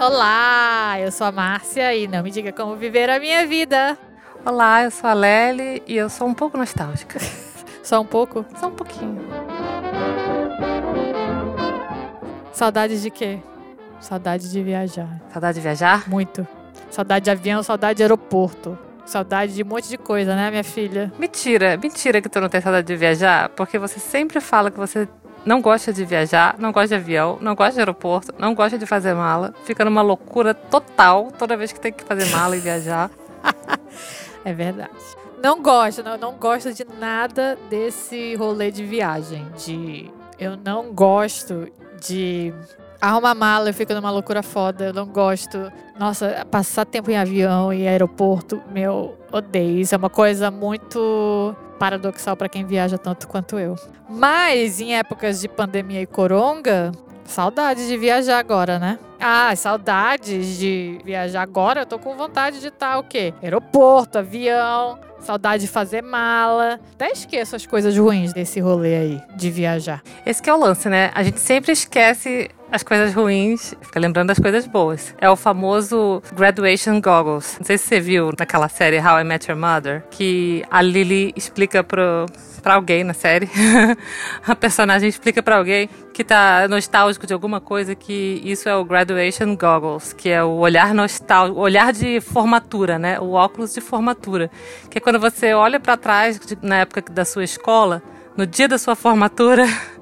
Olá, eu sou a Márcia e não me diga como viver a minha vida. Olá, eu sou a Lely e eu sou um pouco nostálgica. Só um pouco? Só um pouquinho. Saudade de quê? Saudade de viajar. Saudade de viajar? Muito. Saudade de avião, saudade de aeroporto. Saudade de um monte de coisa, né, minha filha? Mentira, mentira que tu não tem saudade de viajar, porque você sempre fala que você não gosta de viajar, não gosta de avião, não gosta de aeroporto, não gosta de fazer mala, fica numa loucura total toda vez que tem que fazer mala e viajar. é verdade. Não gosto, não, não gosto de nada desse rolê de viagem. De eu não gosto de arrumar mala, eu fico numa loucura foda. Eu não gosto. Nossa, passar tempo em avião e aeroporto, meu, odeio. Isso é uma coisa muito paradoxal para quem viaja tanto quanto eu. Mas em épocas de pandemia e coronga, saudade de viajar agora, né? Ah, saudades de viajar agora. Eu tô com vontade de estar o quê? Aeroporto, avião, saudade de fazer mala. Até esqueço as coisas ruins desse rolê aí de viajar. Esse é o lance, né? A gente sempre esquece as coisas ruins, fica lembrando das coisas boas. É o famoso graduation goggles. Não sei se você viu naquela série How I Met Your Mother, que a Lily explica pro para alguém na série. a personagem explica para alguém que tá nostálgico de alguma coisa que isso é o graduation goggles, que é o olhar nostálgico, olhar de formatura, né? O óculos de formatura, que é quando você olha para trás na época da sua escola, no dia da sua formatura,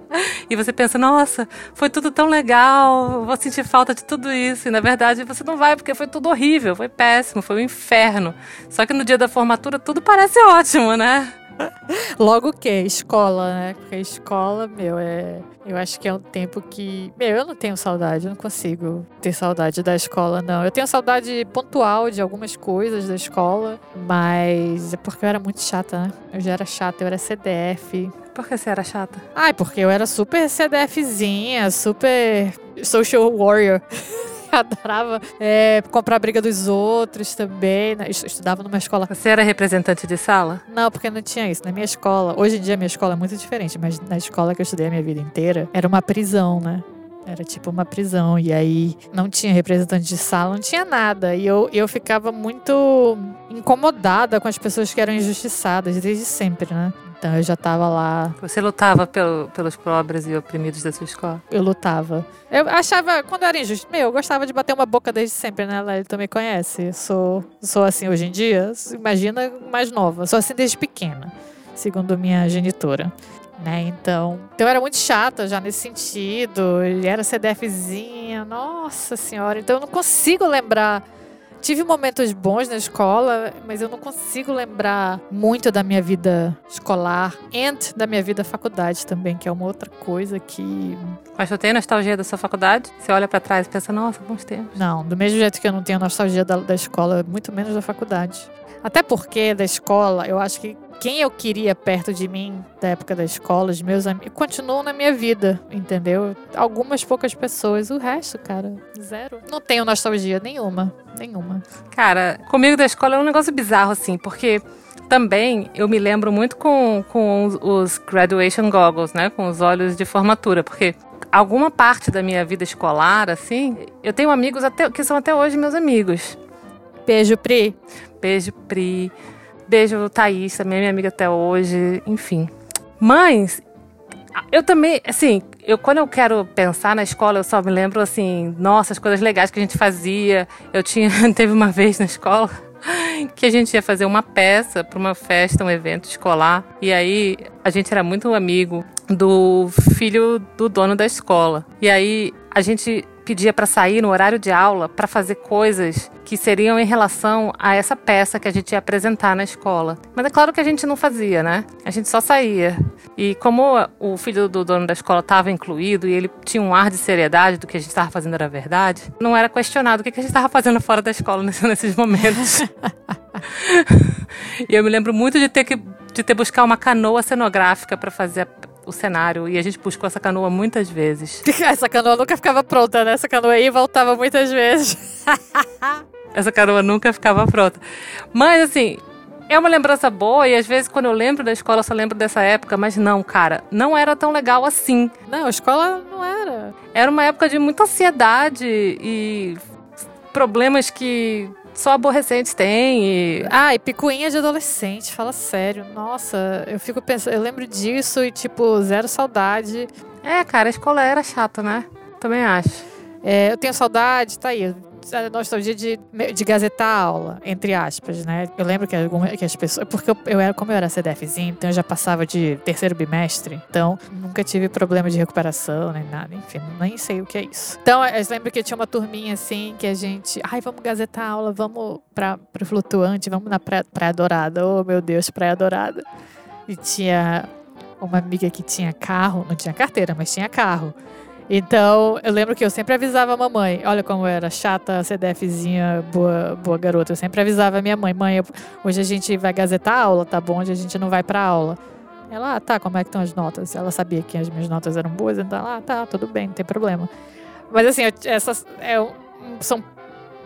e você pensa, nossa, foi tudo tão legal, vou sentir falta de tudo isso. E na verdade você não vai, porque foi tudo horrível, foi péssimo, foi um inferno. Só que no dia da formatura tudo parece ótimo, né? Logo que escola, né? Porque escola, meu, é. Eu acho que é um tempo que. Meu, eu não tenho saudade, eu não consigo ter saudade da escola, não. Eu tenho saudade pontual de algumas coisas da escola, mas é porque eu era muito chata, né? Eu já era chata, eu era CDF. Por que você era chata? Ai, porque eu era super CDFzinha, super social warrior. adorava é, comprar a briga dos outros também. Né? Estudava numa escola. Você era representante de sala? Não, porque não tinha isso. Na minha escola, hoje em dia a minha escola é muito diferente, mas na escola que eu estudei a minha vida inteira, era uma prisão, né? Era tipo uma prisão. E aí não tinha representante de sala, não tinha nada. E eu, eu ficava muito incomodada com as pessoas que eram injustiçadas desde sempre, né? Então eu já tava lá. Você lutava pelo, pelos pobres e oprimidos da sua escola? Eu lutava. Eu achava, quando eu era injusto, meu, eu gostava de bater uma boca desde sempre, né? Ele também conhece. Sou, sou assim hoje em dia. Imagina mais nova. Sou assim desde pequena, segundo minha genitora. Né? Então, então eu era muito chata já nesse sentido. Ele era CDFzinha, nossa senhora. Então eu não consigo lembrar Tive momentos bons na escola, mas eu não consigo lembrar muito da minha vida escolar e da minha vida faculdade também, que é uma outra coisa que. Mas tu tem nostalgia da sua faculdade? Você olha para trás e pensa, nossa, bons tempos. Não, do mesmo jeito que eu não tenho nostalgia da, da escola, muito menos da faculdade. Até porque da escola, eu acho que quem eu queria perto de mim da época da escola, os meus amigos, continuam na minha vida, entendeu? Algumas poucas pessoas, o resto, cara, zero. Não tenho nostalgia nenhuma, nenhuma. Cara, comigo da escola é um negócio bizarro, assim, porque também eu me lembro muito com, com os, graduation goggles, né? Com os olhos de formatura, porque alguma parte da minha vida escolar, assim, eu tenho amigos até, que são até hoje meus amigos. Beijo, Pri. Beijo, Pri. Beijo, Thaís, também minha amiga até hoje, enfim. Mas, eu também, assim, eu quando eu quero pensar na escola, eu só me lembro, assim, nossa, as coisas legais que a gente fazia. Eu tinha, teve uma vez na escola que a gente ia fazer uma peça para uma festa, um evento escolar. E aí a gente era muito amigo do filho do dono da escola. E aí a gente pedia para sair no horário de aula para fazer coisas que seriam em relação a essa peça que a gente ia apresentar na escola. Mas é claro que a gente não fazia, né? A gente só saía. E como o filho do dono da escola estava incluído e ele tinha um ar de seriedade do que a gente estava fazendo era verdade, não era questionado o que a gente estava fazendo fora da escola nesses momentos. e eu me lembro muito de ter que de ter buscar uma canoa cenográfica para fazer o cenário. E a gente buscou essa canoa muitas vezes. essa canoa nunca ficava pronta, né? Essa canoa aí voltava muitas vezes. essa canoa nunca ficava pronta. Mas, assim, é uma lembrança boa e às vezes quando eu lembro da escola eu só lembro dessa época, mas não, cara, não era tão legal assim. Não, a escola não era. Era uma época de muita ansiedade e problemas que só aborrecentes têm. E... Ah, e picuinha de adolescente, fala sério. Nossa, eu fico pensando, eu lembro disso e, tipo, zero saudade. É, cara, a escola era chata, né? Também acho. É, eu tenho saudade, tá aí a nostalgia de, de gazetar a aula, entre aspas, né? Eu lembro que, algumas, que as pessoas. Porque eu, eu, era, como eu era CDFzinho, então eu já passava de terceiro bimestre, então nunca tive problema de recuperação nem nada, enfim, nem sei o que é isso. Então eu lembro que tinha uma turminha assim que a gente. Ai, vamos gazetar a aula, vamos pra, pro flutuante, vamos na Praia, praia Dourada. Oh, meu Deus, Praia Dourada. E tinha uma amiga que tinha carro, não tinha carteira, mas tinha carro. Então, eu lembro que eu sempre avisava a mamãe. Olha como eu era chata, CDFzinha, boa, boa garota. Eu sempre avisava a minha mãe: mãe, hoje a gente vai gazetar a aula, tá bom? Hoje a gente não vai pra aula. Ela, ah, tá, como é que estão as notas? Ela sabia que as minhas notas eram boas, então ah, tá, tudo bem, não tem problema. Mas assim, essas é, são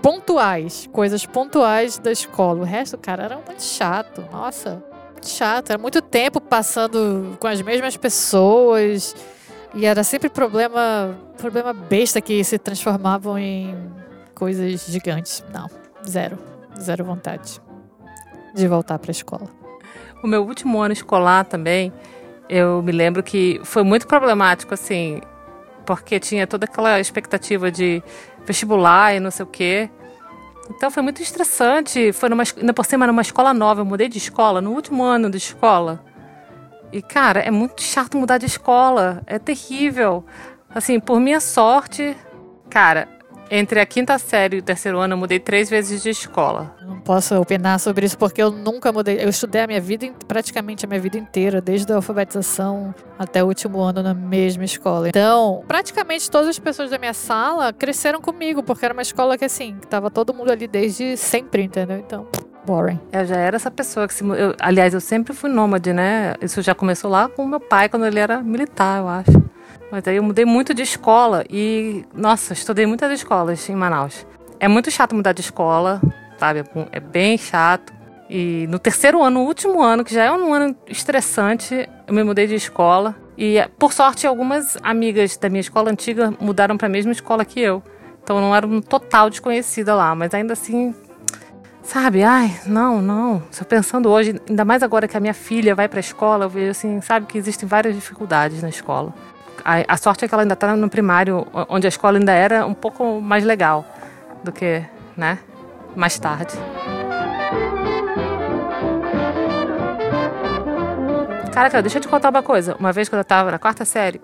pontuais, coisas pontuais da escola. O resto, cara, era muito chato. Nossa, muito chato. Era muito tempo passando com as mesmas pessoas. E era sempre problema, problema besta que se transformavam em coisas gigantes. Não, zero. Zero vontade de voltar para a escola. O meu último ano escolar também, eu me lembro que foi muito problemático, assim, porque tinha toda aquela expectativa de vestibular e não sei o quê. Então foi muito estressante. Foi numa, ainda por cima, numa escola nova. Eu mudei de escola no último ano de escola. E, cara, é muito chato mudar de escola. É terrível. Assim, por minha sorte, cara, entre a quinta série e o terceiro ano, eu mudei três vezes de escola. Não posso opinar sobre isso porque eu nunca mudei. Eu estudei a minha vida, praticamente a minha vida inteira, desde a alfabetização até o último ano na mesma escola. Então, praticamente todas as pessoas da minha sala cresceram comigo, porque era uma escola que, assim, tava todo mundo ali desde sempre, entendeu? Então boring. Eu já era essa pessoa que se. Eu, aliás, eu sempre fui nômade, né? Isso já começou lá com meu pai, quando ele era militar, eu acho. Mas aí eu mudei muito de escola e, nossa, estudei muitas escolas em Manaus. É muito chato mudar de escola, sabe? É bem chato. E no terceiro ano, no último ano, que já é um ano estressante, eu me mudei de escola. E, por sorte, algumas amigas da minha escola antiga mudaram para a mesma escola que eu. Então eu não era um total desconhecida lá, mas ainda assim Sabe, ai, não, não. Estou pensando hoje, ainda mais agora que a minha filha vai para a escola, eu vejo assim, sabe que existem várias dificuldades na escola. A, a sorte é que ela ainda está no primário, onde a escola ainda era um pouco mais legal do que, né, mais tarde. Caraca, deixa eu te contar uma coisa. Uma vez quando eu estava na quarta série,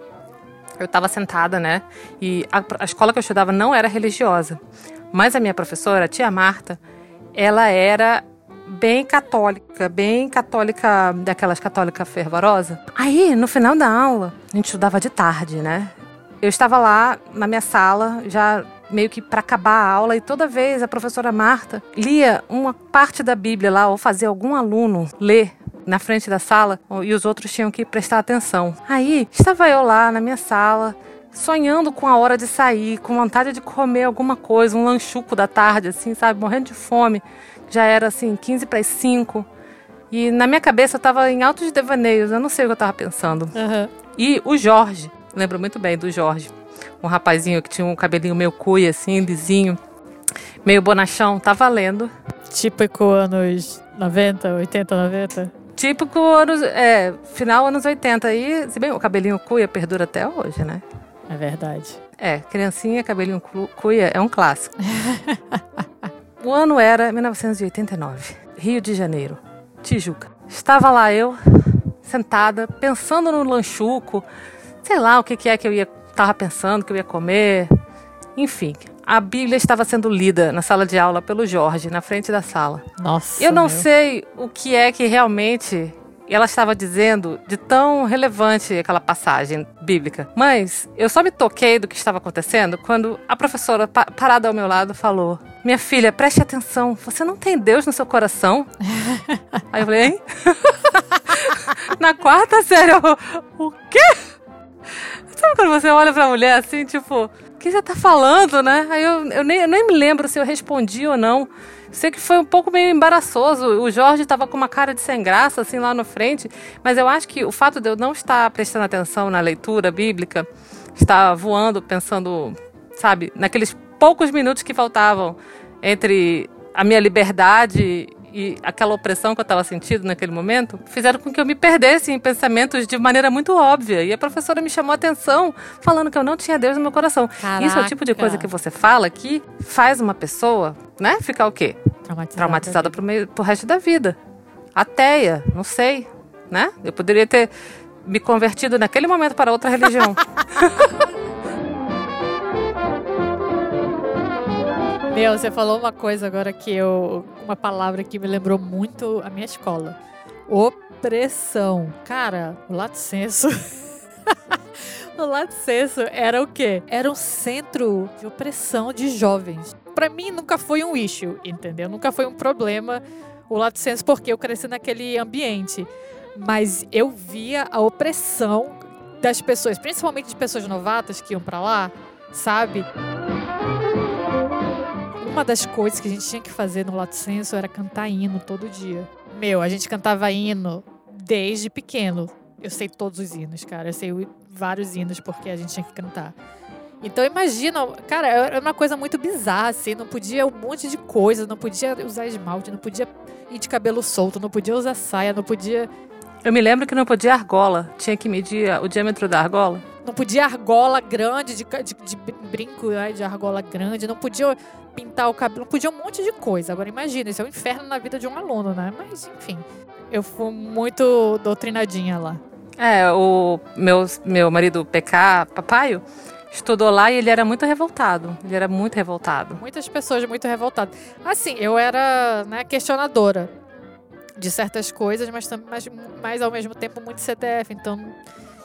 eu estava sentada, né? E a, a escola que eu estudava não era religiosa. Mas a minha professora, a tia Marta, ela era bem católica, bem católica, daquelas católica fervorosa. Aí, no final da aula, a gente estudava de tarde, né? Eu estava lá na minha sala, já meio que para acabar a aula, e toda vez a professora Marta lia uma parte da Bíblia lá, ou fazia algum aluno ler na frente da sala, e os outros tinham que prestar atenção. Aí, estava eu lá na minha sala, sonhando com a hora de sair, com vontade de comer alguma coisa, um lanchuco da tarde, assim, sabe? Morrendo de fome. Já era assim, 15 para as 5. E na minha cabeça eu tava em altos devaneios, eu não sei o que eu tava pensando. Uhum. E o Jorge, lembro muito bem do Jorge, um rapazinho que tinha um cabelinho meio cuia, assim, lisinho, meio bonachão, tava lendo. Típico anos 90, 80, 90? Típico anos, é, final anos 80. E, se bem, o cabelinho cuia perdura até hoje, né? É verdade. É, criancinha, cabelinho cuia é um clássico. o ano era 1989, Rio de Janeiro, Tijuca. Estava lá eu, sentada, pensando no lanchuco, sei lá o que, que é que eu ia estava pensando que eu ia comer. Enfim, a Bíblia estava sendo lida na sala de aula pelo Jorge, na frente da sala. Nossa. Eu não meu. sei o que é que realmente e ela estava dizendo de tão relevante aquela passagem bíblica. Mas eu só me toquei do que estava acontecendo quando a professora, pa parada ao meu lado, falou: Minha filha, preste atenção, você não tem Deus no seu coração? Aí eu falei: Hein? Na quarta série, eu, o quê? Sabe quando você olha pra mulher assim, tipo, o que você tá falando, né? Aí eu, eu, nem, eu nem me lembro se eu respondi ou não. Sei que foi um pouco meio embaraçoso. O Jorge estava com uma cara de sem graça, assim, lá na frente. Mas eu acho que o fato de eu não estar prestando atenção na leitura bíblica, estar voando, pensando, sabe, naqueles poucos minutos que faltavam entre a minha liberdade e aquela opressão que eu estava sentindo naquele momento fizeram com que eu me perdesse em pensamentos de maneira muito óbvia. E a professora me chamou a atenção falando que eu não tinha Deus no meu coração. Caraca. Isso é o tipo de coisa que você fala que faz uma pessoa, né, ficar o quê? Traumatizada. Traumatizada pro, meio, pro resto da vida. Ateia, não sei, né? Eu poderia ter me convertido naquele momento para outra religião. Meu, você falou uma coisa agora que eu. Uma palavra que me lembrou muito a minha escola. Opressão. Cara, o lato senso. o lato senso era o quê? Era um centro de opressão de jovens. Pra mim nunca foi um issue, entendeu? Nunca foi um problema o lato senso porque eu cresci naquele ambiente. Mas eu via a opressão das pessoas, principalmente de pessoas novatas que iam pra lá, sabe? Uma das coisas que a gente tinha que fazer no Lato Senso era cantar hino todo dia. Meu, a gente cantava hino desde pequeno. Eu sei todos os hinos, cara. Eu sei vários hinos porque a gente tinha que cantar. Então imagina, cara, era uma coisa muito bizarra, assim, não podia um monte de coisa, não podia usar esmalte, não podia ir de cabelo solto, não podia usar saia, não podia. Eu me lembro que não podia argola, tinha que medir o diâmetro da argola. Não podia argola grande, de, de, de brinco né, de argola grande, não podia pintar o cabelo, não podia um monte de coisa. Agora imagina, isso é um inferno na vida de um aluno, né? Mas enfim, eu fui muito doutrinadinha lá. É, o meu, meu marido PK, papaio, estudou lá e ele era muito revoltado. Ele era muito revoltado. Muitas pessoas muito revoltadas. Assim, eu era né, questionadora de certas coisas, mas, mas, mas ao mesmo tempo muito CTF. Então,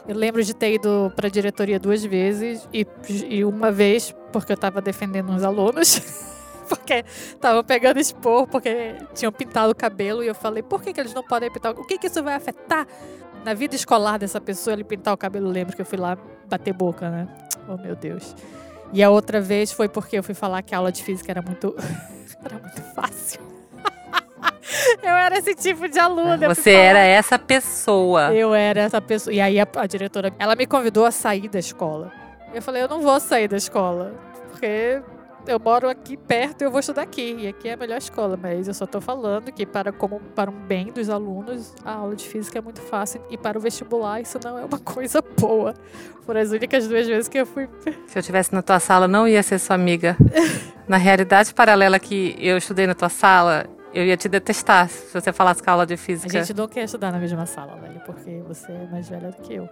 eu lembro de ter ido para a diretoria duas vezes e, e uma vez porque eu estava defendendo uns alunos. porque estavam pegando expor, porque tinham pintado o cabelo. E eu falei, por que, que eles não podem pintar? O que, que isso vai afetar na vida escolar dessa pessoa ele pintar o cabelo? Lembro que eu fui lá bater boca, né? Oh, meu Deus. E a outra vez foi porque eu fui falar que a aula de física era muito, era muito fácil. eu era esse tipo de aluna. Você era essa pessoa. Eu era essa pessoa. E aí a, a diretora, ela me convidou a sair da escola. Eu falei, eu não vou sair da escola, porque eu moro aqui perto e eu vou estudar aqui. E aqui é a melhor escola, mas eu só estou falando que para, como, para um bem dos alunos, a aula de física é muito fácil. E para o vestibular, isso não é uma coisa boa. Foram as únicas duas vezes que eu fui. Se eu estivesse na tua sala, não ia ser sua amiga. na realidade paralela que eu estudei na tua sala, eu ia te detestar se você falasse com a aula de física. A gente não quer estudar na mesma sala, velho, porque você é mais velha do que eu.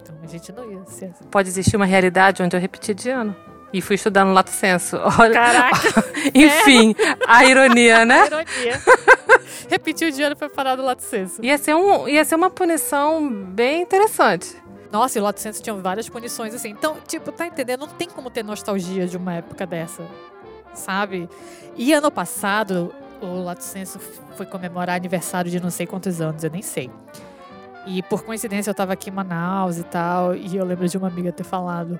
Então a gente não ia ser assim. Pode existir uma realidade onde eu repeti de ano. E fui estudar no Lato Senso. Olha, Caraca! Enfim, a ironia, né? A ironia. Repetiu de ano foi parar no Lato Senso. Ia ser, um, ia ser uma punição bem interessante. Nossa, e o Lato Senso tinha várias punições assim. Então, tipo, tá entendendo? Não tem como ter nostalgia de uma época dessa. Sabe? E ano passado, o Lato Senso foi comemorar aniversário de não sei quantos anos, eu nem sei. E por coincidência eu tava aqui em Manaus e tal, e eu lembro de uma amiga ter falado: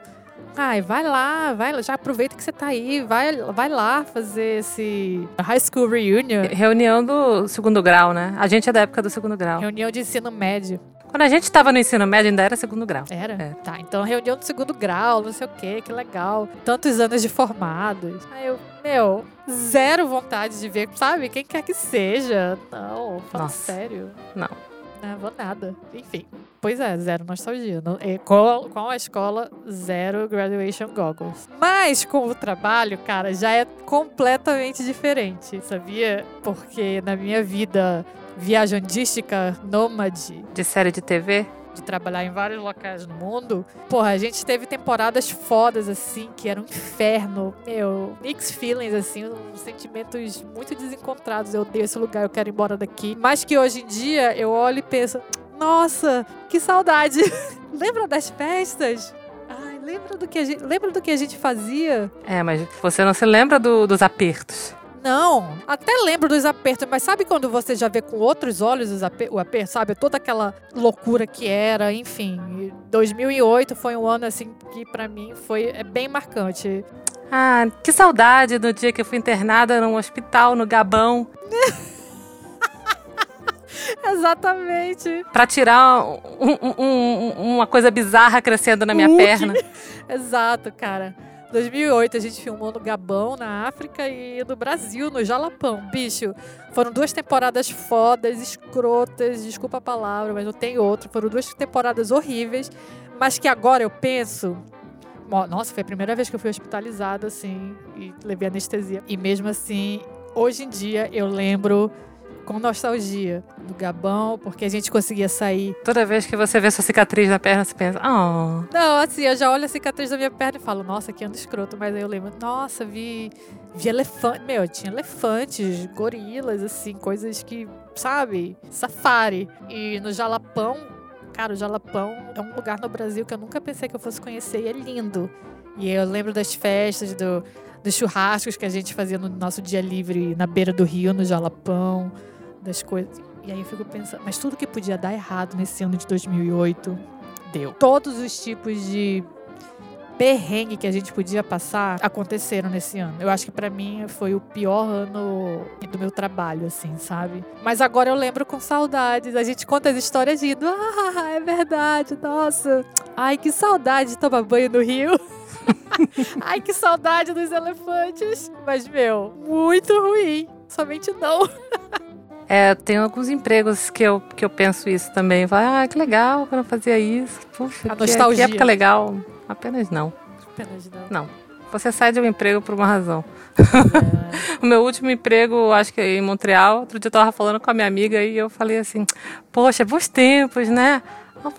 Ai, vai lá, vai lá, já aproveita que você tá aí, vai, vai lá fazer esse high school reunion. Reunião do segundo grau, né? A gente é da época do segundo grau. Reunião de ensino médio. Quando a gente estava no ensino médio, ainda era segundo grau. Era? É. Tá, então reunião do segundo grau, não sei o quê, que legal. Tantos anos de formados. Aí eu, meu, zero vontade de ver, sabe? Quem quer que seja. Não, fala Nossa. sério. Não. Não vou nada. Enfim. Pois é, zero nostalgia. Com, com a escola, zero graduation goggles. Mas com o trabalho, cara, já é completamente diferente, sabia? Porque na minha vida viajandística, nômade, De série de TV? de trabalhar em vários locais no mundo, porra, a gente teve temporadas fodas, assim, que era um inferno. Meu, mixed feelings, assim, uns sentimentos muito desencontrados. Eu odeio esse lugar, eu quero ir embora daqui. Mas que hoje em dia eu olho e penso, nossa, que saudade! Lembra das festas? Ai, lembra do que a gente, lembra do que a gente fazia? É, mas você não se lembra do- dos apertos. Não, até lembro dos apertos, mas sabe quando você já vê com outros olhos os aper- o aperto, sabe? Toda aquela loucura que era, enfim. E 2008 foi um ano assim que pra mim foi é bem marcante. Ah, que saudade do dia que eu fui internada num hospital no Gabão Exatamente. pra tirar um- um- um- uma coisa bizarra crescendo na minha perna. Exato, cara. 2008 a gente filmou no Gabão, na África e no Brasil, no Jalapão. Bicho, foram duas temporadas fodas, escrotas, desculpa a palavra, mas não tem outro. Foram duas temporadas horríveis, mas que agora eu penso nossa, foi a primeira vez que eu fui hospitalizada, assim, e levei anestesia. E mesmo assim, hoje em dia, eu lembro com nostalgia do Gabão, porque a gente conseguia sair. Toda vez que você vê sua cicatriz na perna, você pensa, oh. Não, assim, eu já olho a cicatriz da minha perna e falo, nossa, que ando escroto. Mas aí eu lembro, nossa, vi, vi elefante. Meu, tinha elefantes, gorilas, assim, coisas que, sabe, safari. E no Jalapão, cara, o Jalapão é um lugar no Brasil que eu nunca pensei que eu fosse conhecer e é lindo. E eu lembro das festas, do, dos churrascos que a gente fazia no nosso dia livre na beira do rio, no Jalapão das coisas. E aí eu fico pensando, mas tudo que podia dar errado nesse ano de 2008 deu. Todos os tipos de perrengue que a gente podia passar aconteceram nesse ano. Eu acho que para mim foi o pior ano do meu trabalho, assim, sabe? Mas agora eu lembro com saudades. A gente conta as histórias indo, ah, é verdade, nossa. Ai, que saudade de tomar banho no rio. Ai, que saudade dos elefantes. Mas, meu, muito ruim. Somente não. É, tem alguns empregos que eu, que eu penso isso também. Vai, ah, que legal quando eu fazia isso. Puxa, a que, nostalgia. que época legal. Apenas não. Apenas não. Não. Você sai de um emprego por uma razão. É. o meu último emprego, acho que em Montreal, outro dia eu tava falando com a minha amiga e eu falei assim, poxa, bons tempos, né?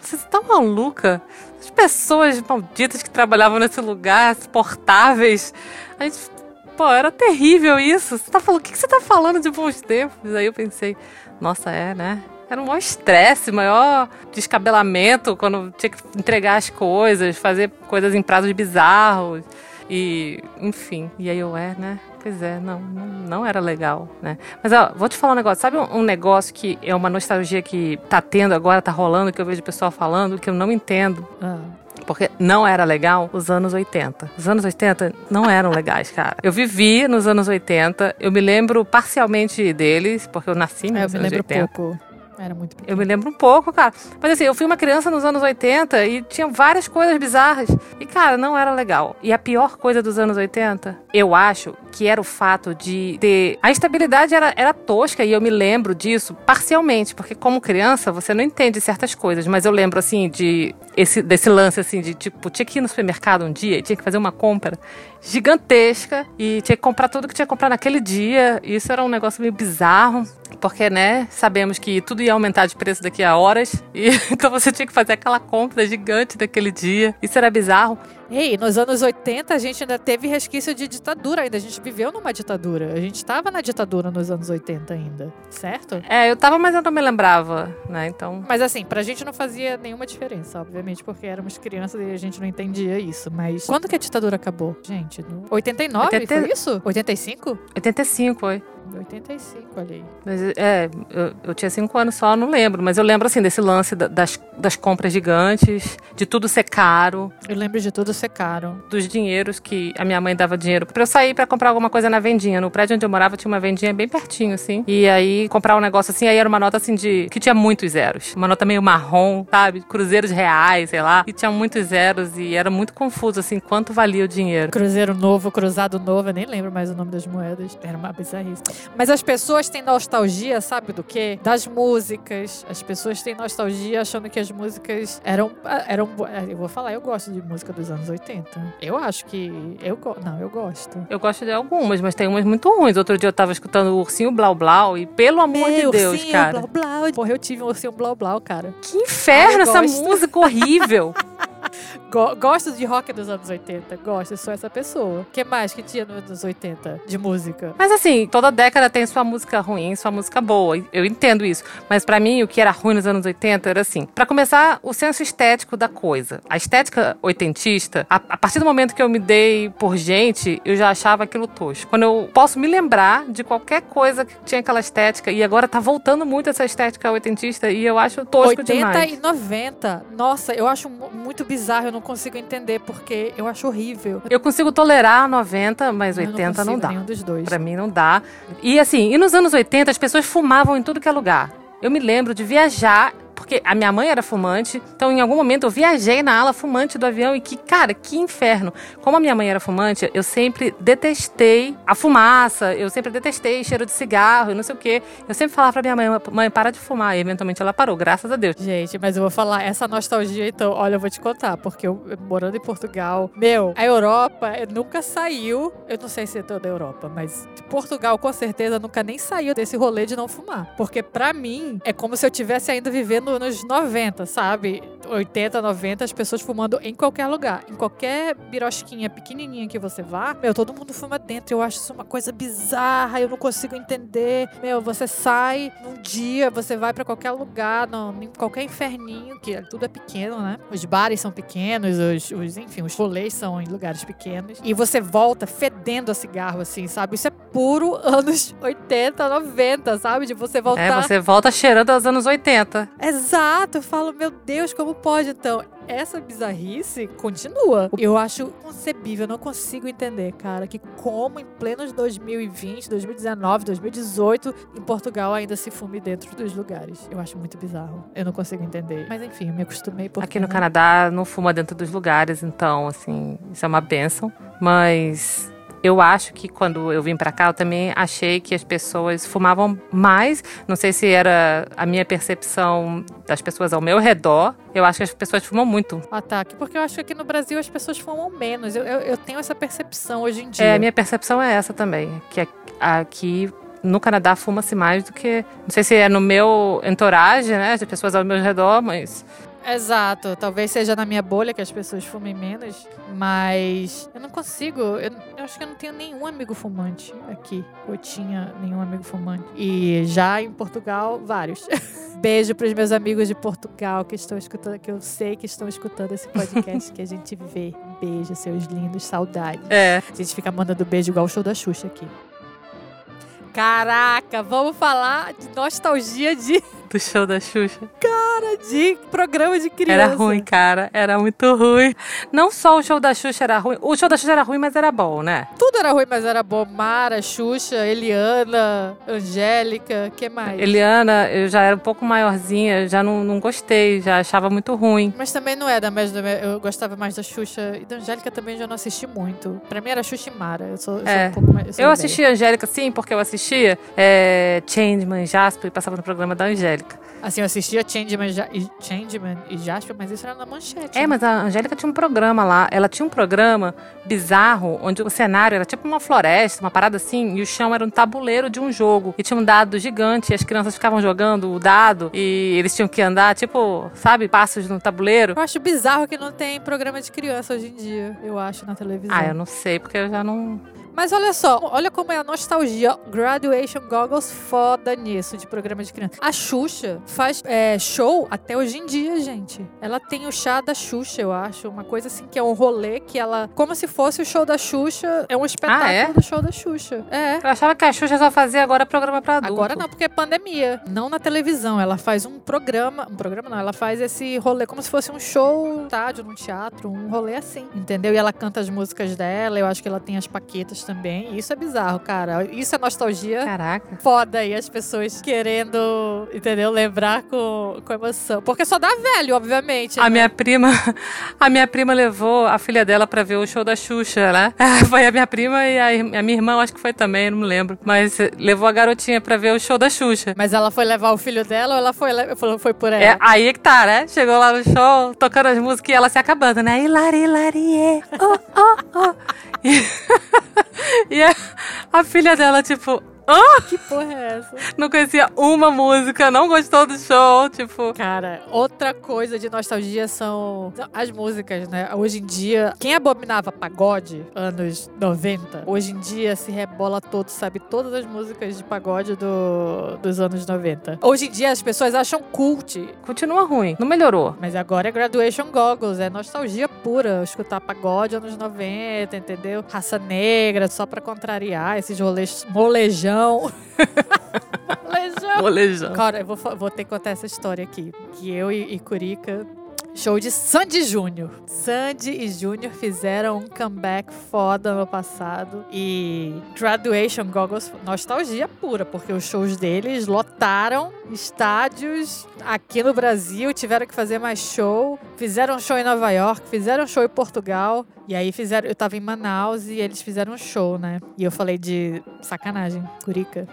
Você tá maluca? As pessoas malditas que trabalhavam nesse lugar, portáveis. A gente pô, era terrível isso. Você tá falando, o que, que você tá falando de bons tempos? Aí eu pensei, nossa, é, né? Era um maior estresse, maior descabelamento quando tinha que entregar as coisas, fazer coisas em prazos bizarros. E, enfim, e aí eu é, né? Pois é, não, não era legal, né? Mas, ó, vou te falar um negócio. Sabe um, um, negócio que é uma nostalgia que tá tendo agora, tá rolando, que eu vejo o pessoal falando, que eu não entendo? Ah. Porque não era legal os anos 80. Os anos 80 não eram legais, cara. Eu vivi nos anos 80, eu me lembro parcialmente deles, porque eu nasci nos é, anos 80. Eu me lembro pouco. Era muito pequeno. Eu me lembro um pouco, cara. Mas assim, eu fui uma criança nos anos 80 e tinha várias coisas bizarras. E, cara, não era legal. E a pior coisa dos anos 80, eu acho que era o fato de ter. A estabilidade era, era tosca e eu me lembro disso parcialmente, porque como criança você não entende certas coisas. Mas eu lembro, assim, de esse, desse lance, assim, de tipo, tinha que ir no supermercado um dia tinha que fazer uma compra gigantesca e tinha que comprar tudo que tinha que comprar naquele dia. Isso era um negócio meio bizarro, porque, né, sabemos que tudo ia aumentar de preço daqui a horas. E então você tinha que fazer aquela compra gigante daquele dia. Isso era bizarro. Ei, nos anos 80 a gente ainda teve resquício de ditadura ainda. A gente viveu numa ditadura. A gente estava na ditadura nos anos 80 ainda, certo? É, eu tava, mas eu não me lembrava, né? Então. Mas assim, pra gente não fazia nenhuma diferença, obviamente, porque éramos crianças e a gente não entendia isso. Mas quando que a ditadura acabou? Gente, no... 89? 80... Foi isso? 85? 85, foi. 85, olha aí. Mas, é, eu, eu tinha 5 anos só, não lembro. Mas eu lembro, assim, desse lance das, das compras gigantes, de tudo ser caro. Eu lembro de tudo ser caro. Dos dinheiros que a minha mãe dava dinheiro pra eu sair pra comprar alguma coisa na vendinha. No prédio onde eu morava tinha uma vendinha bem pertinho, assim. E aí, comprar um negócio assim, aí era uma nota, assim, de... que tinha muitos zeros. Uma nota meio marrom, sabe? Cruzeiros reais, sei lá. E tinha muitos zeros e era muito confuso, assim, quanto valia o dinheiro. Cruzeiro novo, cruzado novo, eu nem lembro mais o nome das moedas. Era uma bizarrice. Mas as pessoas têm nostalgia, sabe do quê? Das músicas. As pessoas têm nostalgia achando que as músicas eram. eram eu vou falar, eu gosto de música dos anos 80. Eu acho que. Eu Não, eu gosto. Eu gosto de algumas, mas tem umas muito ruins. Outro dia eu tava escutando o Ursinho Blau Blau e, pelo amor Meu, de Deus, ursinho, cara. Blau, blau. Porra, eu tive um Ursinho Blau Blau, cara. Que inferno Ai, essa música horrível. gosto de rock dos anos 80, gosto, sou essa pessoa. O que mais que tinha nos anos 80 de música? Mas assim, toda década tem sua música ruim, sua música boa. Eu entendo isso. Mas para mim, o que era ruim nos anos 80 era assim: para começar, o senso estético da coisa. A estética oitentista, a, a partir do momento que eu me dei por gente, eu já achava aquilo tosco. Quando eu posso me lembrar de qualquer coisa que tinha aquela estética, e agora tá voltando muito essa estética oitentista, e eu acho tosco 80 demais. 80 e 90. Nossa, eu acho muito bizarro, eu não consigo entender porque eu acho horrível. Eu consigo tolerar 90, mas 80 não, não dá. Nenhum dos dois. Pra mim não dá. E assim, e nos anos 80 as pessoas fumavam em tudo que é lugar. Eu me lembro de viajar porque a minha mãe era fumante, então em algum momento eu viajei na ala fumante do avião e que, cara, que inferno. Como a minha mãe era fumante, eu sempre detestei a fumaça, eu sempre detestei cheiro de cigarro, não sei o quê. Eu sempre falava pra minha mãe, mãe, para de fumar. E eventualmente ela parou, graças a Deus. Gente, mas eu vou falar, essa nostalgia, então, olha, eu vou te contar, porque eu morando em Portugal, meu, a Europa nunca saiu, eu não sei se é toda a Europa, mas Portugal com certeza nunca nem saiu desse rolê de não fumar. Porque para mim é como se eu tivesse ainda vivendo nos 90, sabe? 80, 90, as pessoas fumando em qualquer lugar. Em qualquer birosquinha pequenininha que você vá, meu, todo mundo fuma dentro. Eu acho isso uma coisa bizarra, eu não consigo entender. Meu, você sai num dia, você vai para qualquer lugar, não, em qualquer inferninho, que tudo é pequeno, né? Os bares são pequenos, os, os enfim, os rolês são em lugares pequenos. E você volta fedendo a cigarro, assim, sabe? Isso é puro anos 80, 90, sabe? De você voltar. É, você volta cheirando aos anos 80. Exato. Eu falo, meu Deus, como pode então? Essa bizarrice continua. Eu acho concebível, não consigo entender, cara, que como em plenos 2020, 2019, 2018, em Portugal ainda se fume dentro dos lugares. Eu acho muito bizarro. Eu não consigo entender. Mas enfim, eu me acostumei porque Aqui no Canadá não fuma dentro dos lugares, então, assim, isso é uma benção. Mas eu acho que quando eu vim para cá, eu também achei que as pessoas fumavam mais. Não sei se era a minha percepção das pessoas ao meu redor. Eu acho que as pessoas fumam muito. Ataque. Porque eu acho que aqui no Brasil as pessoas fumam menos. Eu, eu, eu tenho essa percepção hoje em dia. É, a minha percepção é essa também. Que aqui no Canadá fuma-se mais do que. Não sei se é no meu entourage, né? As pessoas ao meu redor, mas Exato. Talvez seja na minha bolha que as pessoas fumem menos, mas eu não consigo. Eu, eu, acho que eu não tenho nenhum amigo fumante aqui. Eu tinha nenhum amigo fumante. E já em Portugal, vários. Beijo para os meus amigos de Portugal que estão escutando, que eu sei que estão escutando esse podcast que a gente vê. Beijo, seus lindos, saudades. É. A gente fica mandando beijo igual o show da Xuxa aqui. Caraca, vamos falar de nostalgia de do show da Xuxa. Cara, de programa de criança. Era ruim, cara. Era muito ruim. Não só o show da Xuxa era ruim. O show da Xuxa era ruim, mas era bom, né? Tudo era ruim, mas era bom. Mara, Xuxa, Eliana, Angélica, que mais? Eliana, eu já era um pouco maiorzinha, já não, não gostei, já achava muito ruim. Mas também não é da mesma. Eu gostava mais da Xuxa e da Angélica também já não assisti muito. Pra mim era Xuxa e Mara. Eu sou, eu é. um pouco mais. Eu, eu assisti a Angélica, sim, porque eu assistia é, Changeman, Jasper e passava no programa da Angélica. Angélica. Assim, eu assistia Changeman, e, Changeman e Jasper, mas isso era na manchete. É, né? mas a Angélica tinha um programa lá. Ela tinha um programa bizarro, onde o cenário era tipo uma floresta, uma parada assim, e o chão era um tabuleiro de um jogo. E tinha um dado gigante, e as crianças ficavam jogando o dado, e eles tinham que andar, tipo, sabe, passos no tabuleiro. Eu acho bizarro que não tem programa de criança hoje em dia, eu acho, na televisão. Ah, eu não sei, porque eu já não. Mas olha só, olha como é a nostalgia. Graduation Goggles foda nisso, de programa de criança. A Xuxa faz é, show até hoje em dia, gente. Ela tem o chá da Xuxa, eu acho. Uma coisa assim que é um rolê que ela. Como se fosse o show da Xuxa. É um espetáculo ah, é? do show da Xuxa. É. Eu achava que a Xuxa só fazia agora programa pra adulto. Agora não, porque é pandemia. Não na televisão. Ela faz um programa. Um programa não, ela faz esse rolê como se fosse um show, estádio, num teatro, um rolê assim. Entendeu? E ela canta as músicas dela. Eu acho que ela tem as paquetas também. Isso é bizarro, cara. Isso é nostalgia. Caraca. Foda aí as pessoas querendo, entendeu? Lembrar com, com emoção. Porque só dá velho, obviamente. A né? minha prima, a minha prima levou a filha dela pra ver o show da Xuxa, né? Foi a minha prima e a, a minha irmã, acho que foi também, não me lembro. Mas levou a garotinha pra ver o show da Xuxa. Mas ela foi levar o filho dela ou ela foi, foi por ela? É, aí que tá, né? Chegou lá no show, tocando as músicas e ela se acabando, né? Hilari, hilari, oh, oh, oh. E, a, a filha dela, tipo, ah! Que porra é essa? Não conhecia uma música, não gostou do show, tipo. Cara, outra coisa de nostalgia são as músicas, né? Hoje em dia, quem abominava pagode, anos 90, hoje em dia se rebola todo, sabe todas as músicas de pagode do, dos anos 90. Hoje em dia as pessoas acham cult. Continua ruim, não melhorou. Mas agora é Graduation Goggles, é nostalgia pura. Escutar pagode anos 90, entendeu? Raça negra, só pra contrariar esses rolês molejão Molejão. Molejão. Cara, eu vou, vou ter que contar essa história aqui. Que eu e, e Curica Show de Sandy Júnior. Sandy e Júnior fizeram um comeback foda no passado. E Graduation Goggles, nostalgia pura, porque os shows deles lotaram estádios aqui no Brasil, tiveram que fazer mais show. Fizeram show em Nova York, fizeram show em Portugal. E aí fizeram. Eu tava em Manaus e eles fizeram um show, né? E eu falei de sacanagem, Curica.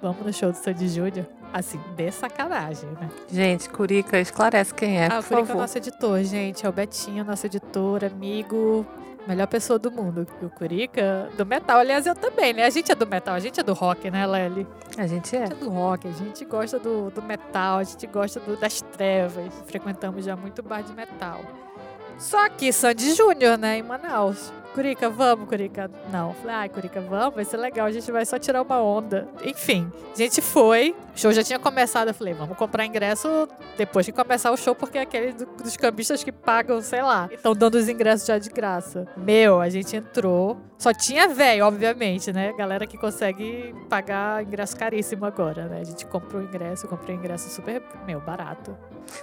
Vamos no show do Sandy Júnior? Assim, de sacanagem, né? Gente, Curica, esclarece quem é, ah, por o Curica é o favor. nosso editor, gente. É o Betinho, nosso editor, amigo, melhor pessoa do mundo. E o Curica, do metal. Aliás, eu também, né? A gente é do metal, a gente é do rock, né, Lely? A gente é. A gente é do rock, a gente gosta do, do metal, a gente gosta do- das trevas. Frequentamos já muito bar de metal. Só que Sandy Júnior, né, em Manaus. Curica, vamos, Curica. Não. Falei, ai, Curica, vamos, vai ser legal, a gente vai só tirar uma onda. Enfim, a gente foi, o show já tinha começado. Eu falei, vamos comprar ingresso depois que começar o show, porque é aquele do- dos cambistas que pagam, sei lá, estão dando os ingressos já de graça. Meu, a gente entrou. Só tinha velho, obviamente, né? Galera que consegue pagar ingresso caríssimo agora, né? A gente comprou o ingresso, eu comprei o ingresso super, meu, barato.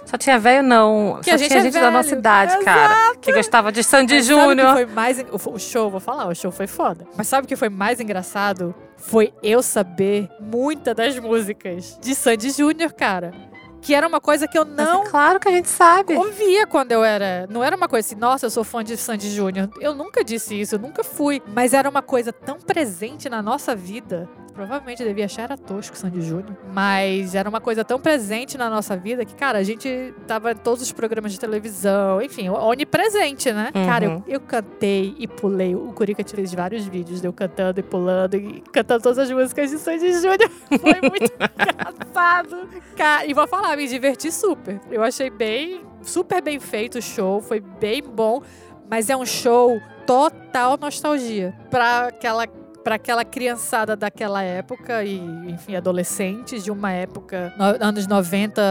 Só tinha velho, não. Que Só a gente tinha é gente da nossa velho. idade, cara. Que gostava de Sandy que Júnior. foi mais. O show, vou falar, o show foi foda. Mas sabe o que foi mais engraçado? Foi eu saber muita das músicas de Sandy Júnior, cara. Que era uma coisa que eu Mas não é claro que a gente sabe. ouvia quando eu era. Não era uma coisa assim, nossa, eu sou fã de Sandy Júnior. Eu nunca disse isso, eu nunca fui. Mas era uma coisa tão presente na nossa vida. Provavelmente devia achar era tosco Sandy Júnior. Mas era uma coisa tão presente na nossa vida que, cara, a gente tava em todos os programas de televisão, enfim, onipresente, né? Uhum. Cara, eu, eu cantei e pulei. O Curica fez vários vídeos de eu cantando e pulando e cantando todas as músicas de Sandy Júnior. Foi muito engraçado. Cara, e vou falar, me diverti super. Eu achei bem, super bem feito o show, foi bem bom, mas é um show total nostalgia pra aquela para aquela criançada daquela época e, enfim, adolescentes de uma época, no- anos 90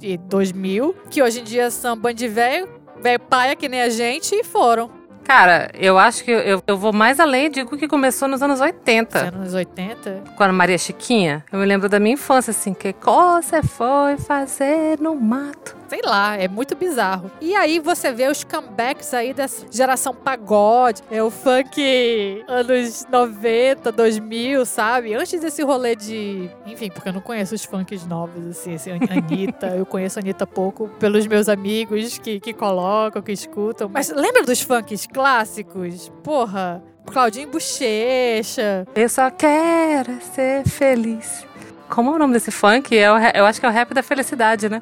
e 2000, que hoje em dia são band velho, velho paia que nem a gente e foram. Cara, eu acho que eu, eu vou mais além e digo que começou nos anos 80. Anos 80. Com a Maria Chiquinha. Eu me lembro da minha infância, assim, que você foi fazer no mato? Sei lá, é muito bizarro. E aí você vê os comebacks aí dessa geração pagode, é o funk anos 90, 2000, sabe? Antes desse rolê de. Enfim, porque eu não conheço os funks novos, assim, An- Anitta. eu conheço a Anitta pouco pelos meus amigos que, que colocam, que escutam. Mas lembra dos funks clássicos? Porra, Claudinho Bochecha. Eu só quero ser feliz. Como é o nome desse funk? É o ra- eu acho que é o rap da felicidade, né?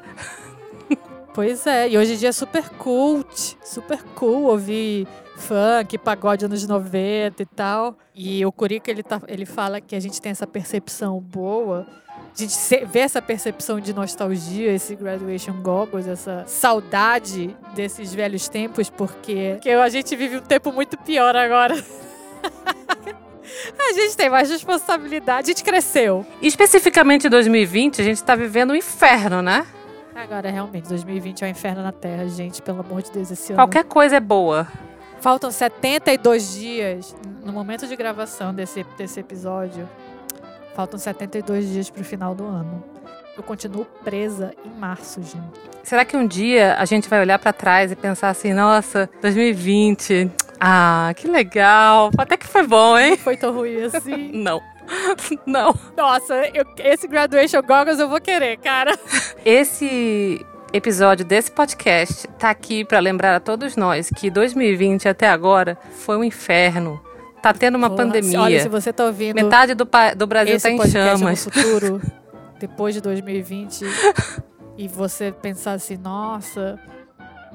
Pois é, e hoje em dia é super cult, super cool ouvir funk, pagode anos 90 e tal. E o Curica, ele, tá, ele fala que a gente tem essa percepção boa, a gente vê essa percepção de nostalgia, esse graduation goggles, essa saudade desses velhos tempos, porque, porque a gente vive um tempo muito pior agora. a gente tem mais responsabilidade, a gente cresceu. Especificamente em 2020, a gente tá vivendo um inferno, né? Agora, realmente, 2020 é um inferno na Terra, gente, pelo amor de Deus, esse ano. Qualquer coisa é boa. Faltam 72 dias no momento de gravação desse, desse episódio. Faltam 72 dias pro final do ano. Eu continuo presa em março, gente. Será que um dia a gente vai olhar pra trás e pensar assim, nossa, 2020, ah, que legal, até que foi bom, hein? Não foi tão ruim assim. Não. Não. Nossa, eu- esse Graduation Goggles eu vou querer, cara. Esse episódio desse podcast tá aqui pra lembrar a todos nós que 2020 até agora foi um inferno. Tá tendo uma Porra, pandemia. Olha, se você tá ouvindo Metade do, do Brasil tá em chamas. no futuro, depois de 2020, e você pensar assim, nossa,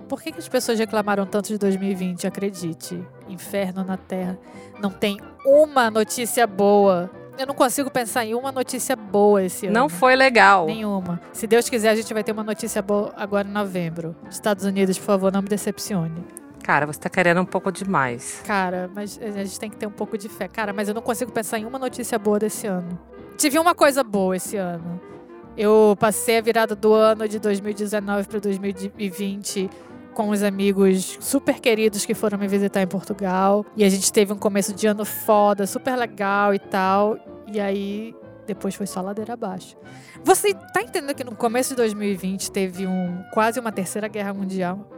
por que, que as pessoas reclamaram tanto de 2020? Acredite, inferno na Terra. Não tem uma notícia boa. Eu não consigo pensar em uma notícia boa esse ano. Não foi legal. Nenhuma. Se Deus quiser, a gente vai ter uma notícia boa agora em novembro. Estados Unidos, por favor, não me decepcione. Cara, você tá querendo um pouco demais. Cara, mas a gente tem que ter um pouco de fé. Cara, mas eu não consigo pensar em uma notícia boa desse ano. Tive uma coisa boa esse ano. Eu passei a virada do ano de 2019 para 2020 com os amigos super queridos que foram me visitar em Portugal. E a gente teve um começo de ano foda, super legal e tal. E aí depois foi só ladeira abaixo. Você tá entendendo que no começo de 2020 teve um quase uma terceira guerra mundial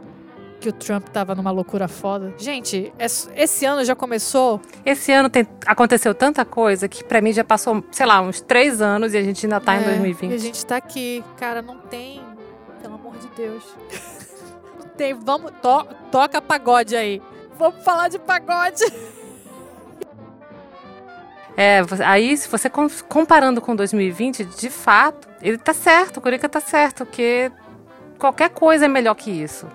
que o Trump tava numa loucura foda. Gente, es- esse ano já começou. Esse ano tem- aconteceu tanta coisa que pra mim já passou, sei lá, uns três anos e a gente ainda tá em É, 2020. E a gente tá aqui. Cara, não tem. Pelo amor de Deus. Tem. Vamos. to- toca pagode aí. Vamos falar de pagode. É, aí se você com- comparando com 2020, de fato, ele tá certo, o Curica tá certo, porque qualquer coisa é melhor que isso,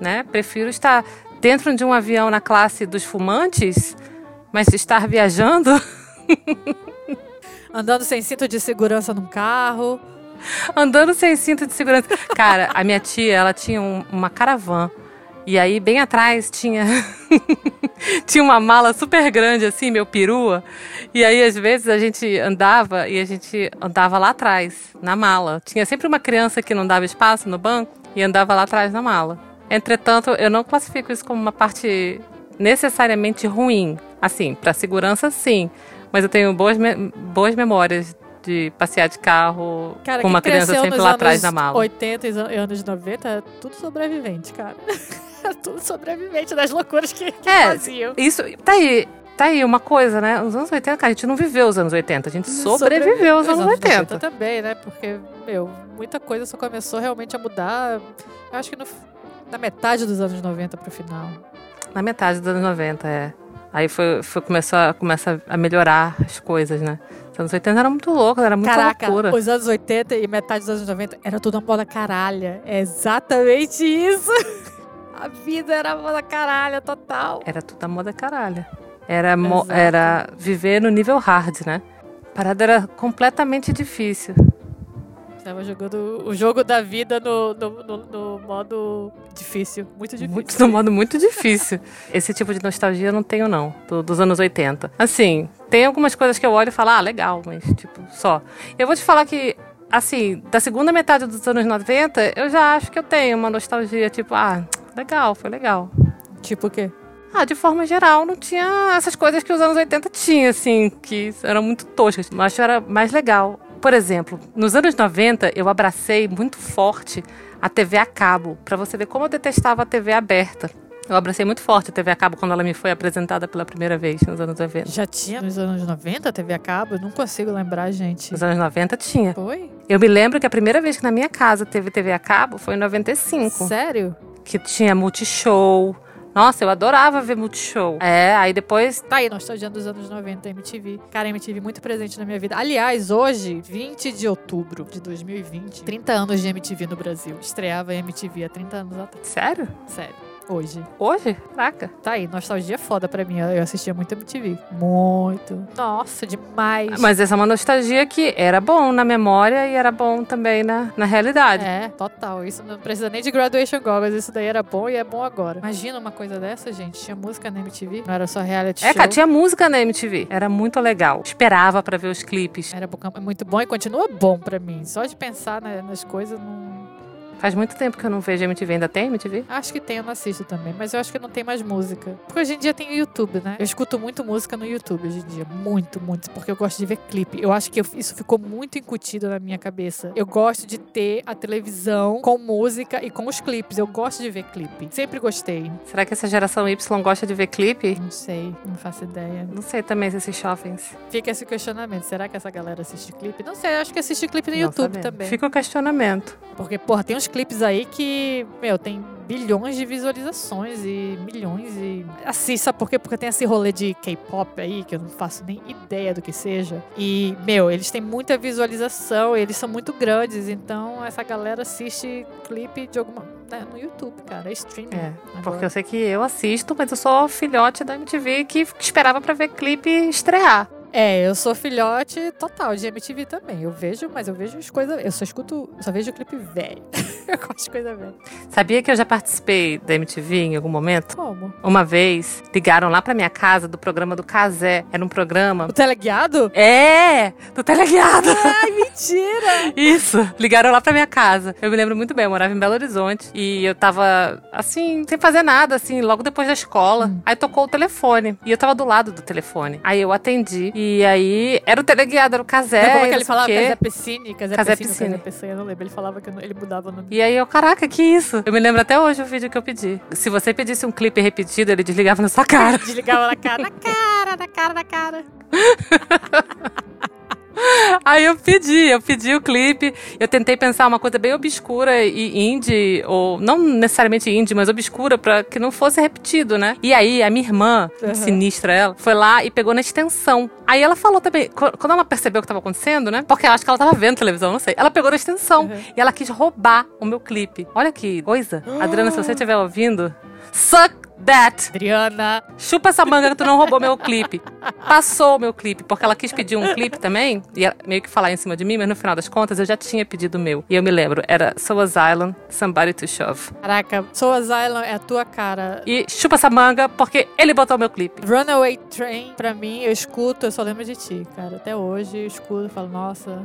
né? Prefiro estar dentro de um avião na classe dos fumantes, mas estar viajando, Andando sem cinto de segurança num carro. Andando sem cinto de segurança. Cara, a minha tia, ela tinha um- uma caravana. E aí, bem atrás, tinha tinha uma mala super grande, assim, meu perua. E aí, às vezes, a gente andava e a gente andava lá atrás, na mala. Tinha sempre uma criança que não dava espaço no banco e andava lá atrás na mala. Entretanto, eu não classifico isso como uma parte necessariamente ruim. Assim, para segurança, sim. Mas eu tenho boas, me- boas memórias de passear de carro Cara, com uma criança sempre lá atrás da mala. 80 e an- anos 90 é tudo sobrevivente, cara. É tudo sobrevivente das loucuras que, que É, faziam. Isso, tá aí. Tá aí uma coisa, né? Os anos 80, cara, a gente não viveu os anos 80, a gente sobreviveu os anos 80. também, né? Porque, meu, muita coisa só começou realmente a mudar, eu acho que no, na metade dos anos 90 pro final. Na metade dos anos 90, é. Aí foi, foi começou a, começa a melhorar as coisas, né? Os anos 80 era muito louco, era muita Caraca, loucura. os anos 80 e metade dos anos 90 era tudo uma moda caralha. É exatamente isso. A vida era moda caralha total. Era tudo a moda caralho. Era, mo- Exato. era viver no nível hard, né? A parada era completamente difícil. Tava jogando o jogo da vida no, no, no- no modo difícil. Muito difícil. Muito, no modo muito difícil. Esse tipo de nostalgia eu não tenho, não, do- dos anos 80. Assim, tem algumas coisas que eu olho e falo, ah, legal, mas, tipo, só. Eu vou te falar que, assim, da segunda metade dos anos 90, eu já acho que eu tenho uma nostalgia, tipo, ah, legal, foi legal. Tipo o quê? Ah, de forma geral, não tinha essas coisas que os anos 80 tinha, assim, que eram muito toscas. Mas acho que era mais legal. Por exemplo, nos anos 90, eu abracei muito forte a TV a cabo, pra você ver como eu detestava a TV aberta. Eu abracei muito forte a TV a cabo quando ela me foi apresentada pela primeira vez, nos anos 90. Já tinha nos anos 90 TV a cabo? Eu não consigo lembrar, gente. Nos anos 90 tinha. Foi? Eu me lembro que a primeira vez que na minha casa teve TV a cabo foi em 95. Sério? Que tinha multishow. Nossa, eu adorava ver multishow. É, aí depois Tá aí, nostalgia dos anos 90, MTV. Cara, MTV muito presente na minha vida. Aliás, hoje, 20 de outubro de 2020, 30 anos de MTV no Brasil. Estreava a MTV há 30 anos atrás. Sério? Sério. Hoje. Hoje? Caraca. Tá aí, nostalgia foda pra mim. Eu assistia muito MTV. Muito. Nossa, demais. Mas essa é uma nostalgia que era bom na memória e era bom também na, na realidade. É, total. Isso não precisa nem de graduation goggles. Isso daí era bom e é bom agora. Imagina uma coisa dessa, gente. Tinha música na MTV. Não era só reality É, show. cara, tinha música na MTV. Era muito legal. Esperava pra ver os clipes. Era bo- muito bom e continua bom pra mim. Só de pensar nas coisas, não. Faz muito tempo que eu não vejo MTV. Ainda tem MTV? Acho que tem, eu não assisto também, mas eu acho que não tem mais música. Porque hoje em dia tem o YouTube, né? Eu escuto muito música no YouTube hoje em dia. Muito, muito. Porque eu gosto de ver clipe. Eu acho que eu- isso ficou muito incutido na minha cabeça. Eu gosto de ter a televisão com música e com os clipes. Eu gosto de ver clipe. Sempre gostei. Será que essa geração Y gosta de ver clipe? Não sei, não faço ideia. Não sei também se esses shoppings. Fica esse questionamento. Será que essa galera assiste clipe? Não sei, eu acho que assiste clipe no Não YouTube sabemos. também. Fica o questionamento. Porque, porra, tem uns clipes aí que, meu, tem bilhões de visualizações e milhões e. Assim, sabe por quê? Porque tem esse rolê de K-pop aí, que eu não faço nem ideia do que seja. E, meu, eles têm muita visualização, eles são muito grandes, então essa galera assiste clipe de alguma. né, no YouTube, cara. É streaming. É, agora. Porque eu sei que eu assisto, mas eu sou filhote da MTV que esperava pra ver clipe estrear. É, eu sou filhote total de MTV também. Eu vejo, mas eu vejo as coisas. Eu só escuto, só vejo clipe velho. eu gosto de coisa velha. Sabia que eu já participei da MTV em algum momento? Como? Uma vez, ligaram lá pra minha casa do programa do Casé. Era um programa. O teleguiado? É! Do teleguiado! Ai, mentira! Mentira! Isso. Ligaram lá pra minha casa. Eu me lembro muito bem, eu morava em Belo Horizonte. E eu tava, assim, sem fazer nada, assim, logo depois da escola. Hum. Aí tocou o telefone. E eu tava do lado do telefone. Aí eu atendi. E aí era o teleguiado, era o Casé. Como é que ele falava? quê. Casé Piscine, Casé Casé. Casé Piscine, eu não lembro. Ele falava que ele mudava o nome. E aí eu, caraca, que isso? Eu me lembro até hoje o vídeo que eu pedi. Se você pedisse um clipe repetido, ele desligava na sua cara. Desligava na cara, na cara, na cara, na cara. Aí eu pedi, eu pedi o clipe. Eu tentei pensar uma coisa bem obscura e indie, ou não necessariamente indie, mas obscura, pra que não fosse repetido, né? E aí a minha irmã, Uhum. sinistra ela, foi lá e pegou na extensão. Aí ela falou também, qu- quando ela percebeu o que tava acontecendo, né? Porque eu acho que ela tava vendo televisão, não sei. Ela pegou na extensão Uhum. e ela quis roubar o meu clipe. Olha que coisa. Adriana, se você estiver ouvindo, suck that! Adriana. Chupa essa manga que tu não roubou meu clipe. Passou o meu clipe, porque ela quis pedir um clipe também, e meio que falar em cima de mim, mas no final das contas eu já tinha pedido o meu. E eu me lembro, era Soul's Island, Somebody to Shove. Caraca, Soul's Island é a tua cara. E chupa essa manga, porque ele botou o meu clipe. Runaway Train, pra mim, eu escuto, eu só lembro de ti, cara. Até hoje eu escuto e falo, nossa.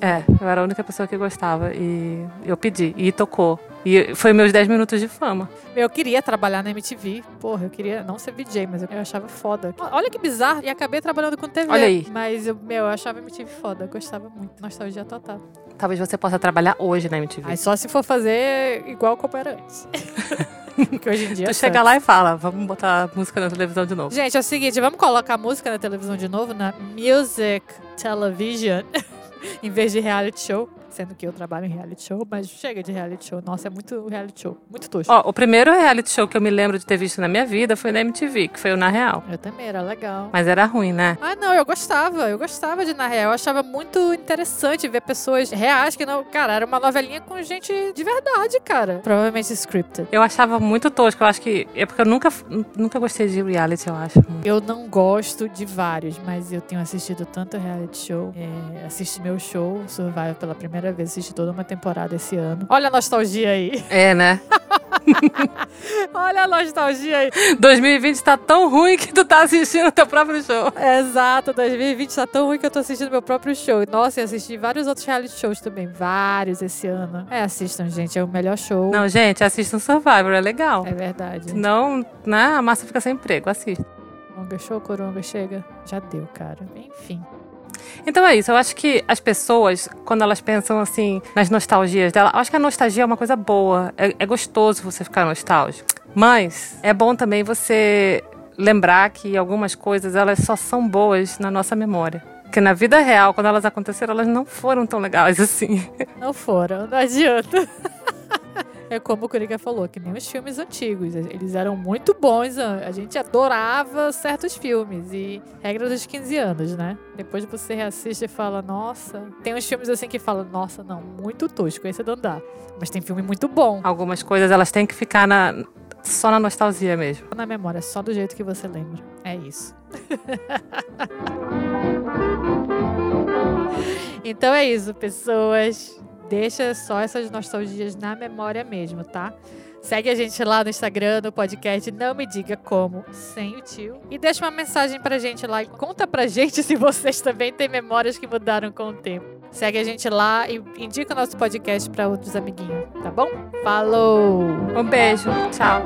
É, eu era a única pessoa que gostava, e eu pedi, e tocou. E foi meus 10 minutos de fama. Eu queria trabalhar na MTV. Porra, eu queria não ser VJ, mas eu eu achava foda. Olha que bizarro. E acabei trabalhando com TV. Olha aí. Mas, eu, meu, eu achava MTV foda. Gostava muito. Nostalgia total. Talvez você possa trabalhar hoje na MTV. Aí só se for fazer igual como era antes. Porque hoje em dia. tu é chega lá e fala, vamos botar música na televisão de novo. Gente, é o seguinte, vamos colocar música na televisão de novo, na Music Television, em vez de reality show. Sendo que eu trabalho em reality show, mas chega de reality show. Nossa, é muito reality show. Muito tosco. Ó, o primeiro reality show que eu me lembro de ter visto na minha vida foi na MTV, que foi o Na Real. Eu também, era legal. Mas era ruim, né? Ah, não, eu gostava. Eu gostava de Na Real. Eu achava muito interessante ver pessoas reais que não. Cara, era uma novelinha com gente de verdade, cara. Provavelmente scripted. Eu achava muito tosco. Eu acho que. É porque eu nunca, nunca gostei de reality, eu acho. Eu não gosto de vários, mas eu tenho assistido tanto reality show. É, assisti meu show, Survival, pela primeira vez. Assisti toda uma temporada esse ano. Olha a nostalgia aí. É, né? Olha a nostalgia aí. 2020 tá tão ruim que tu tá assistindo teu próprio show. Exato, 2020 tá tão ruim que eu tô assistindo meu próprio show. Nossa, e assisti vários outros reality shows também. Vários esse ano. É, assistam, gente. É o melhor show. Não, gente, assistam Survivor, é legal. É verdade. Senão, né, a massa fica sem emprego. Assista. Coronga, show, coronga, chega. Já deu, cara. Enfim. Então é isso, eu acho que as pessoas, quando elas pensam assim nas nostalgias dela, eu acho que a nostalgia é uma coisa boa. É, é gostoso você ficar nostálgico. Mas é bom também você lembrar que algumas coisas elas só são boas na nossa memória. Porque na vida real, quando elas aconteceram, elas não foram tão legais assim. Não foram, não adianta. É como o Coringa falou, que nem os filmes antigos. Eles eram muito bons. A gente adorava certos filmes. E regra dos 15 anos, né? Depois você reassiste e fala, nossa. Tem uns filmes assim que falam, nossa, não, muito tosco, esse não dá. Mas tem filme muito bom. Algumas coisas elas têm que ficar na, só na nostalgia mesmo. Na memória, só do jeito que você lembra. É isso. então é isso, pessoas. Deixa só essas nostalgias na memória mesmo, tá? Segue a gente lá no Instagram, no podcast Não Me Diga Como, sem o tio. E deixa uma mensagem pra gente lá e conta pra gente se vocês também têm memórias que mudaram com o tempo. Segue a gente lá e indica o nosso podcast pra outros amiguinhos, tá bom? Falou! Um beijo, tchau.